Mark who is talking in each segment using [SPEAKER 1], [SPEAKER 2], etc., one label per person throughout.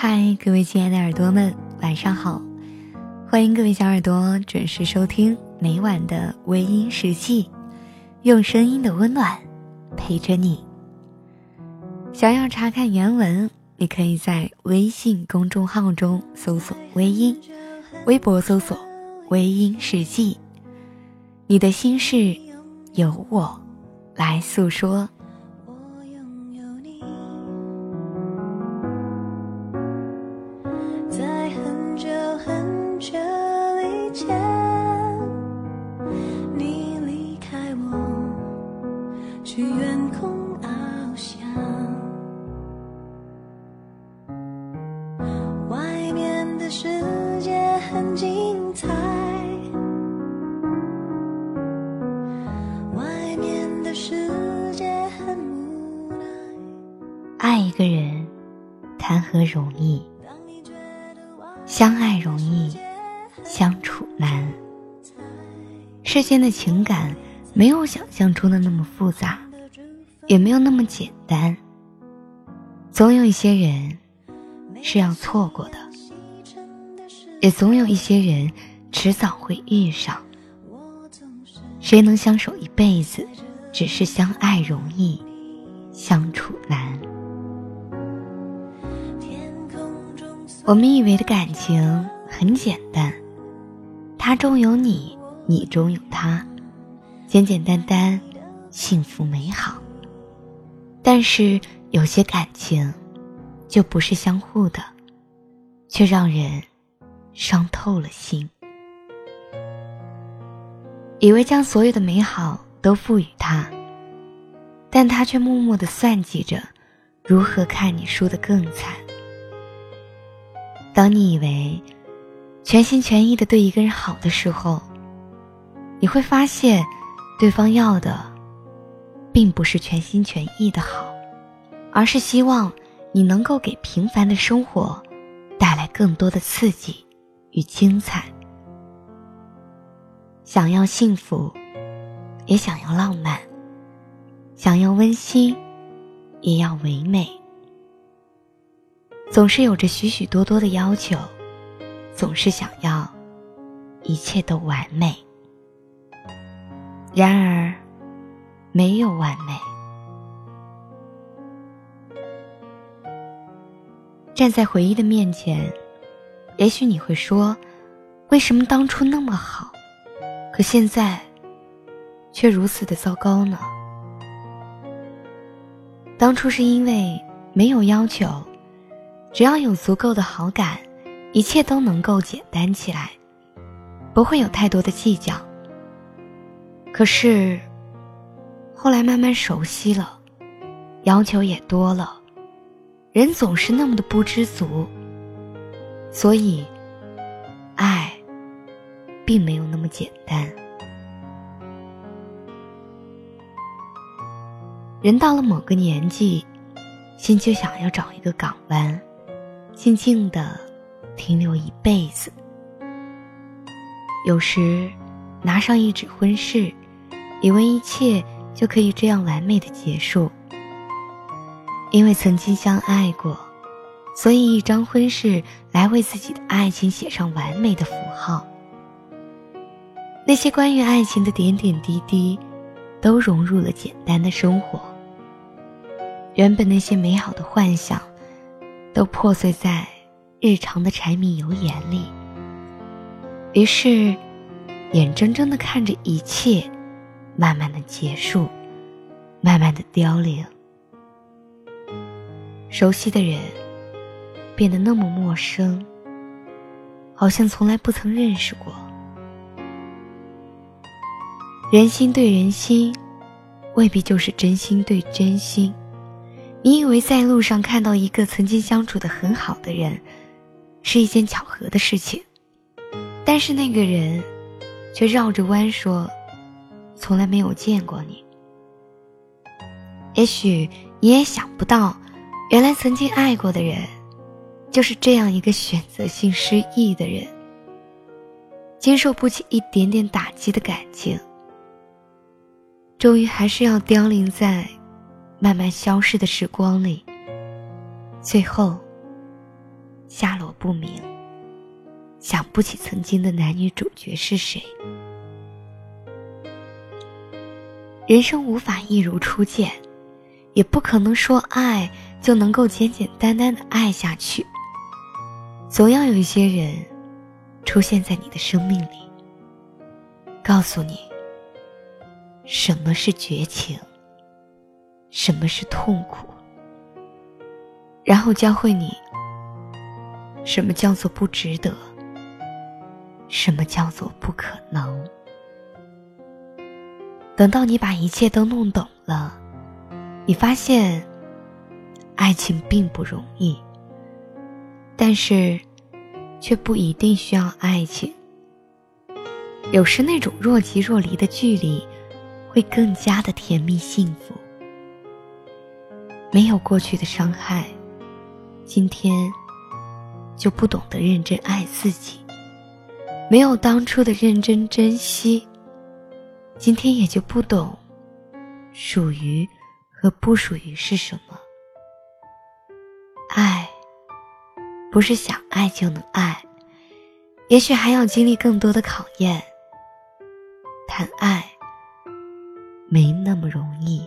[SPEAKER 1] 嗨，各位亲爱的耳朵们，晚上好！欢迎各位小耳朵准时收听每晚的微音时记，用声音的温暖陪着你。想要查看原文，你可以在微信公众号中搜索“微音”，微博搜索“微音时记”。你的心事，由我来诉说。爱一个人，谈何容易？相爱容易，相处难。世间的情感没有想象中的那么复杂，也没有那么简单。总有一些人是要错过的，也总有一些人迟早会遇上。谁能相守一辈子？只是相爱容易，相处难。我们以为的感情很简单，他中有你，你中有他，简简单单，幸福美好。但是有些感情，就不是相互的，却让人伤透了心。以为将所有的美好都赋予他，但他却默默的算计着，如何看你输得更惨。当你以为全心全意的对一个人好的时候，你会发现，对方要的，并不是全心全意的好，而是希望你能够给平凡的生活带来更多的刺激与精彩。想要幸福，也想要浪漫；想要温馨，也要唯美。总是有着许许多多的要求，总是想要一切都完美。然而，没有完美。站在回忆的面前，也许你会说：“为什么当初那么好，可现在却如此的糟糕呢？”当初是因为没有要求。只要有足够的好感，一切都能够简单起来，不会有太多的计较。可是，后来慢慢熟悉了，要求也多了，人总是那么的不知足，所以，爱，并没有那么简单。人到了某个年纪，心就想要找一个港湾。静静的停留一辈子。有时拿上一纸婚事，以为一切就可以这样完美的结束。因为曾经相爱过，所以一张婚事来为自己的爱情写上完美的符号。那些关于爱情的点点滴滴，都融入了简单的生活。原本那些美好的幻想。都破碎在日常的柴米油盐里。于是，眼睁睁的看着一切慢慢的结束，慢慢的凋零。熟悉的人变得那么陌生，好像从来不曾认识过。人心对人心，未必就是真心对真心。你以为在路上看到一个曾经相处的很好的人，是一件巧合的事情，但是那个人，却绕着弯说，从来没有见过你。也许你也想不到，原来曾经爱过的人，就是这样一个选择性失忆的人，经受不起一点点打击的感情，终于还是要凋零在。慢慢消逝的时光里，最后下落不明，想不起曾经的男女主角是谁。人生无法一如初见，也不可能说爱就能够简简单单的爱下去。总要有一些人出现在你的生命里，告诉你什么是绝情，什么是痛苦，然后教会你什么叫做不值得，什么叫做不可能。等到你把一切都弄懂了，你发现，爱情并不容易。但是，却不一定需要爱情。有时那种若即若离的距离，会更加的甜蜜幸福。没有过去的伤害，今天就不懂得认真爱自己；没有当初的认真珍惜。今天也就不懂，属于和不属于是什么。爱，不是想爱就能爱，也许还要经历更多的考验。谈爱，没那么容易。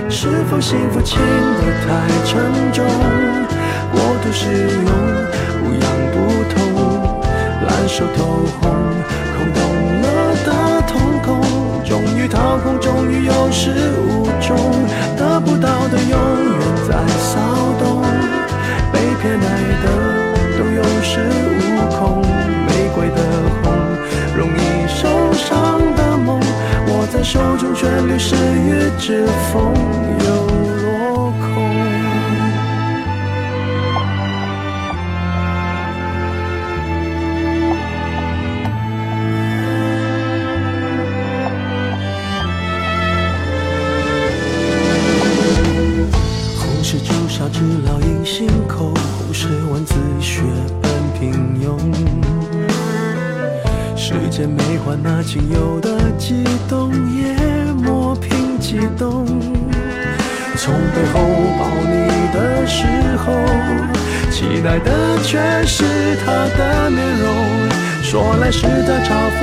[SPEAKER 2] 是否幸福轻得太沉重，过度使用，于是，越指风又落空。红是朱砂痣烙印心口，红是万紫雪般平庸。时间没换那仅有的悸动。动。从背后抱你的时候，期待的却是他的面容。说来是在嘲讽，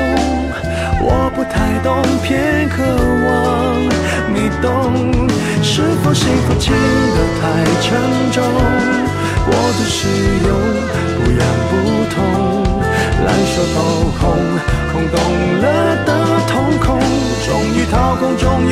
[SPEAKER 2] 我不太懂，偏渴望你懂。是否幸福轻得太沉重，过度使用，不痒不痛，烂熟透红。空洞